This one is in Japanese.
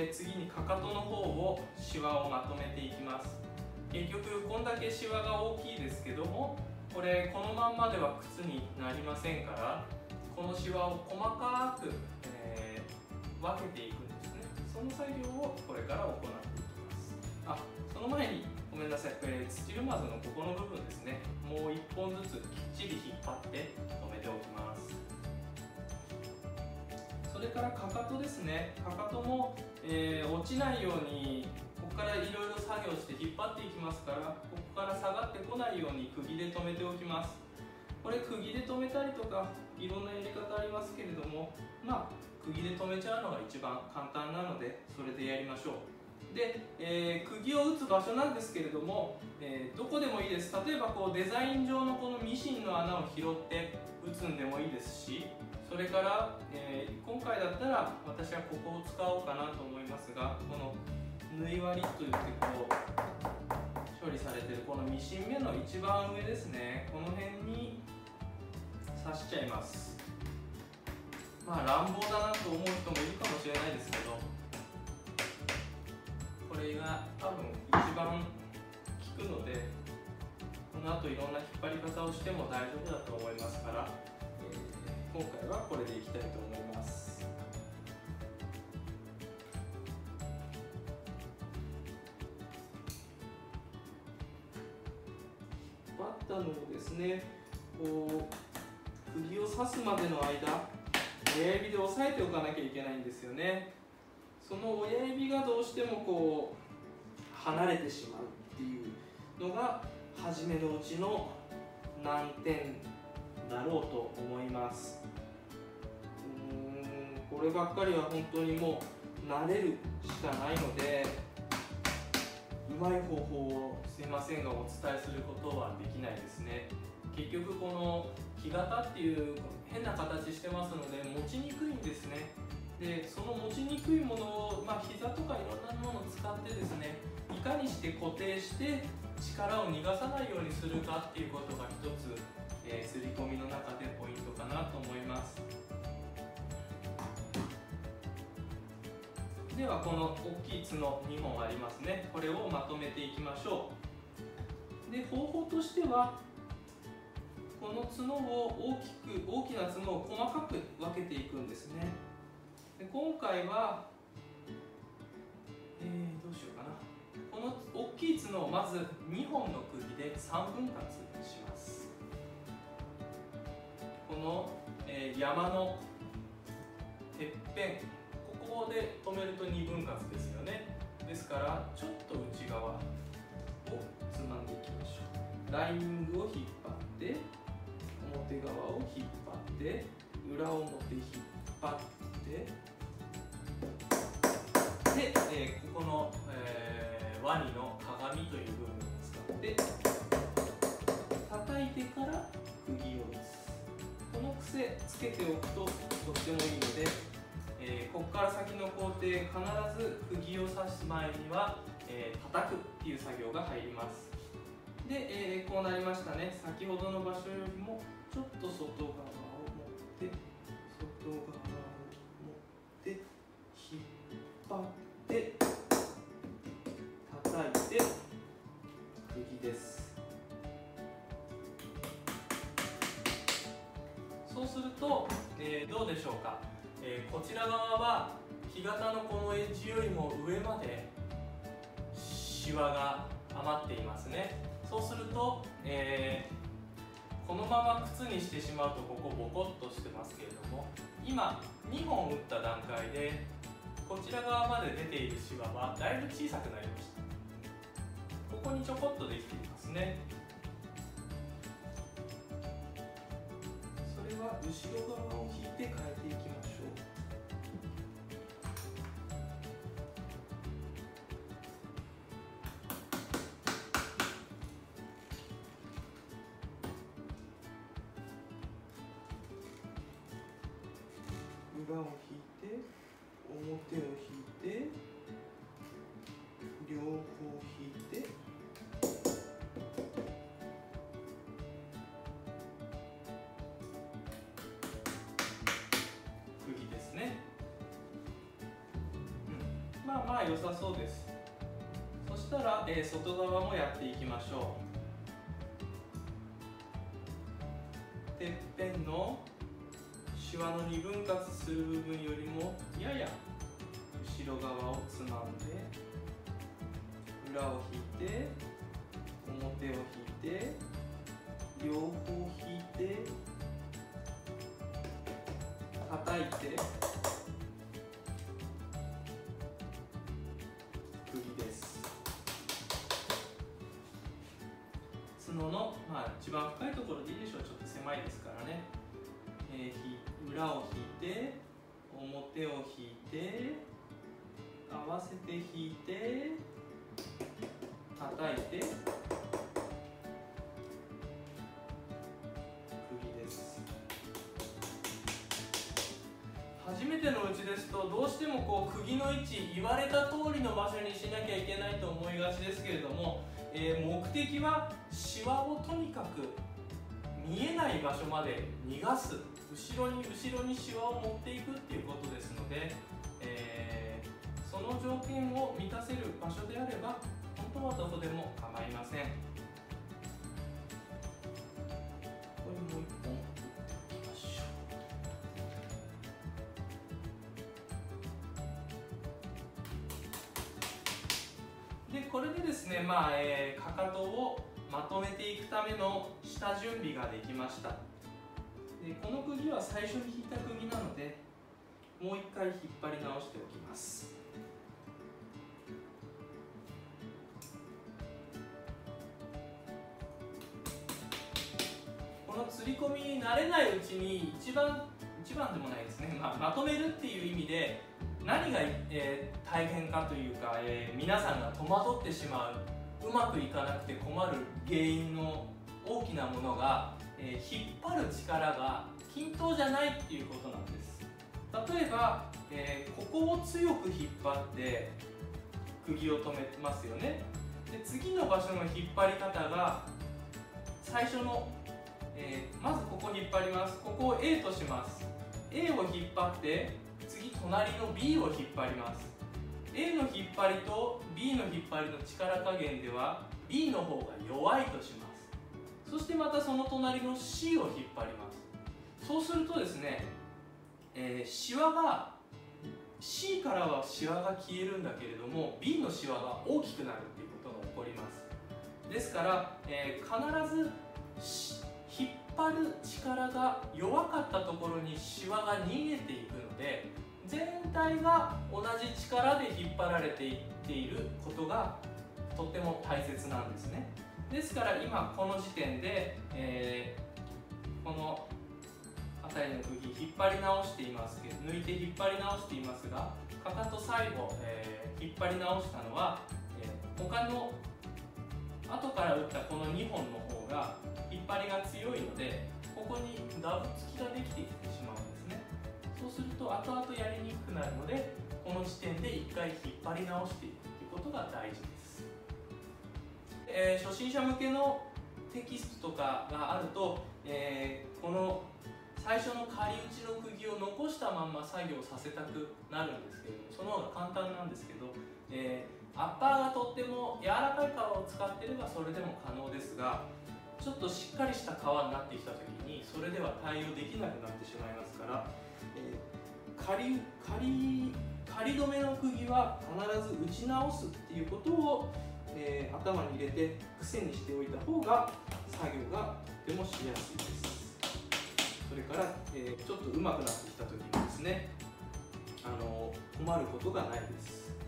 ね次にかかとの方をシワをまとめていきます。結局こんだけシワが大きいですけどもこれこのまんまでは靴になりませんからこのシワを細かく、えー、分けていくんですね。その作業をこれから行っていきます。あその前にごめんなさい、えー、土ルマズのここの部分ですそれからかかとですね。かかとも、えー、落ちないようにここからいろいろ作業して引っ張っていきますからここから下がってこないように釘で留めておきます。これ釘で留めたりとかいろんなやり方ありますけれどもまあ釘で留めちゃうのが一番簡単なのでそれでやりましょう。で、えー、釘を打つ場所なんですけれども、えー、どこでもいいです。例えばこうデザイン上のこのミシンの穴を拾って打つんでもいいですしそれから、えー、今回だったら私はここを使おうかなと思いますがこの縫い割りといってこう処理されてるこのミシン目の一番上ですね。この辺に刺しちゃいます。まあ乱暴だなと思う人もいるかもしれないですけどが多分一番効くのでこの後いろんな引っ張り方をしても大丈夫だと思いますから、えー、今回はこれでいきたいと思います。バッタのですね。こう釘を刺すまでの間親指で押さえておかなきゃいけないんですよね。その親指がどうしてもこう離れてしまうっていうのが初めのうちの難点だろうと思います。うんこればっかりは本当にもう慣れるしかないのでうまい方法をすいませんがお伝えすることはできないですね。結局この木型っていう変な形してますので持ちにくいんですね。でその持ちにくいものを、まあ、膝とかいろんなものを使ってですねいかにして固定して力を逃がさないようにするかっていうことが一つ、えー、刷り込みの中でポイントかなと思います。ではこの大きい角2本ありますね。これをまとめていきましょう。で方法としてはこの角を大きく大きな角を細かく分けていくんですね。で今回は、えー、どうしようかな。この大きい角をまず2本の釘で3分割します。この、えー、山のてっぺん。ここで止めると2分割ですよね。ですからちょっと内側をつまんでいきましょう。ライニングを引っ張って表側を引っ張って裏表引っ張って、えー、ここの、えー、ワニの鏡という部分を使って叩いてから釘を打つこの癖つけておくととってもいいので、えー、ここから先の工程必ず釘を刺す前には、えー、叩くっていう作業が入ります。で、えー、こうなりましたね。先ほどの場所よりもどうでしょうか、えー、こちら側は木型のこのエッジよりも上までシワが余っていますね。そうすると、えーこのまま靴にしてしまうとここボコッとしてますけれども今2本打った段階でこちら側まで出ているシワはだいぶ小さくなりました。ここにちょこっとできていますね。は後ろ側を引いて変えていきましょう。裏を引いて表を引いて。まあまあ良さそうです。そしたら、えー、外側もやっていきましょう。てっぺんのシワの二分割する部分よりもやや後ろ側をつまんで裏を引いて表を引いて両方引いて叩いて一番深いところでいいでしょうちょっと狭いですからね、えー、裏を引いて表を引いて合わせて引いて叩いて釘です。初めてのうちですとどうしてもこう釘の位置言われた通りの場所にしなきゃいけないと思いがちですけれども、えー、目的はシワをとにかく見えない場所まで逃がす後ろに後ろにシワを持っていくっていうことですので、えー、その条件を満たせる場所であれば本当はどこでも構いません。これでですね、まあえー、かかとをまとめていくための下準備ができました。でこの釘は最初に引いた釘なのでもう一回引っ張り直しておきます。この釣り込みに慣れないうちに一番一番でもないですね、まあ、まとめるっていう意味で何が、えー、大変かというか、えー、皆さんが戸惑ってしまううまくいかなくて困る原因の大きなものが、えー、引っ張る力が均等じゃないっていうことなんです。例えば、えここを強く引っ張って釘を止めてますよね。で次の場所の引っ張り方が最初の、えまずここに引っ張ります。ここを A とします。A を引っ張って隣の B を引っ張ります。A の引っ張りと B の引っ張りの力加減では B の方が弱いとします。そしてまたその隣の C を引っ張ります。そうするとですね、えー、シワが C からはシワが消えるんだけれども B のシワが大きくなるっていうことが起こります。ですから、えー、必ず引っ張る力が弱かったところにシワが逃げていくので全体が同じ力で引っ張られていっていることがとても大切なんですね。ですから今この時点で、えー、この辺りの釘引っ張り直しています。けど抜いて引っ張り直していますがかかと最後、えー、引っ張り直したのは、えー、他の後から打ったこの2本の方が引っ張りが強いのでここにダブつきができてきてと後々やりにくくなるのでこの時点で1回引っ張り直していくということが大事です、えー、初心者向けのテキストとかがあると、えー、この最初の仮打ちの釘を残したまま作業させたくなるんですけどその方が簡単なんですけど、えー、アッパーがとっても柔らかい皮を使ってればそれでも可能ですがちょっとしっかりした皮になってきた時にそれでは対応できなくなってしまいますから仮仮仮止めの釘は必ず打ち直すっていうことを、えー、頭に入れて癖にしておいた方が作業がとてもしやすいです。それから、えー、ちょっと上手くなってきた時にですねあの困ることがないです。